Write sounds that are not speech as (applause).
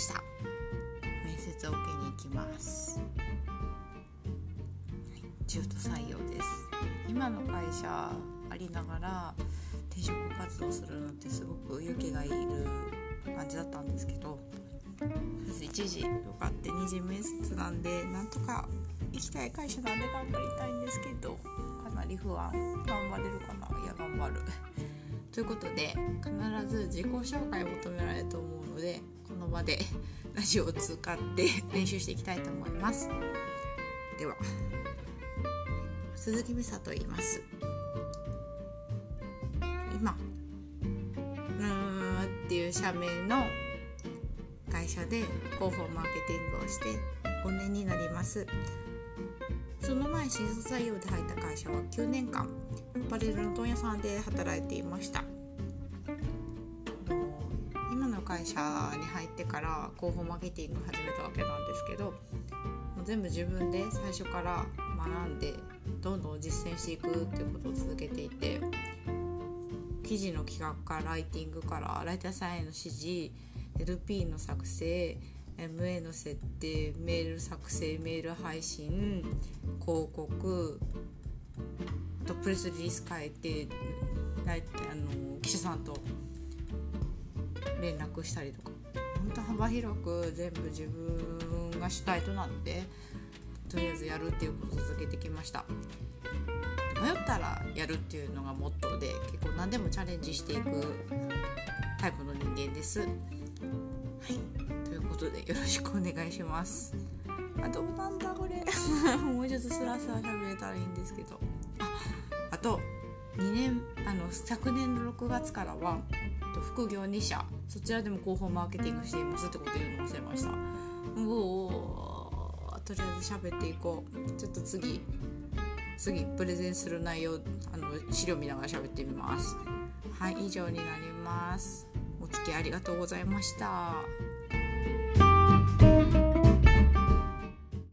した。面接を受けに行きます。中途採用です。今の会社ありながら転職活動するのってすごく勇気がいる感じだったんですけど1時とかって2時面接なんでなんとか行きたい会社なんで頑張りたいんですけどかなり不安。頑張れるかな？いや頑張る。ということで必ず自己紹介を求められると思うのでこの場で (laughs) ラジオを使って (laughs) 練習していきたいと思います。では鈴木美沙と言います。今うーんっていう社名の会社で広報マーケティングをして5年になります。その前新卒採用で入った会社は9年間パレルの問屋さんで働いていました。今の会社に入ってから広報マーケティング始めたわけなんですけど全部自分で最初から学んでどんどん実践していくっていうことを続けていて記事の企画からライティングからライターさんへの指示 LP の作成 MA の設定メール作成メール配信広告とプレスリリース変えてあの記者さんと連絡したりとか。本当幅広く全部自分が主体となってとりあえずやるっていうことを続けてきました。迷ったらやるっていうのがモットーで結構何でもチャレンジしていくタイプの人間です。はい。ということでよろしくお願いします。あどうなんだこれ。(laughs) もうちょっとスラスラ喋れたらいいんですけど。ああと2年あの昨年の6月からは副業2社そちらでも広報マーケティングしていますってこと言うの忘れました。うおとりあえず喋っていこう。ちょっと次次プレゼンする内容あの資料見ながら喋ってみます。はい以上になります。お付き合いありがとうございました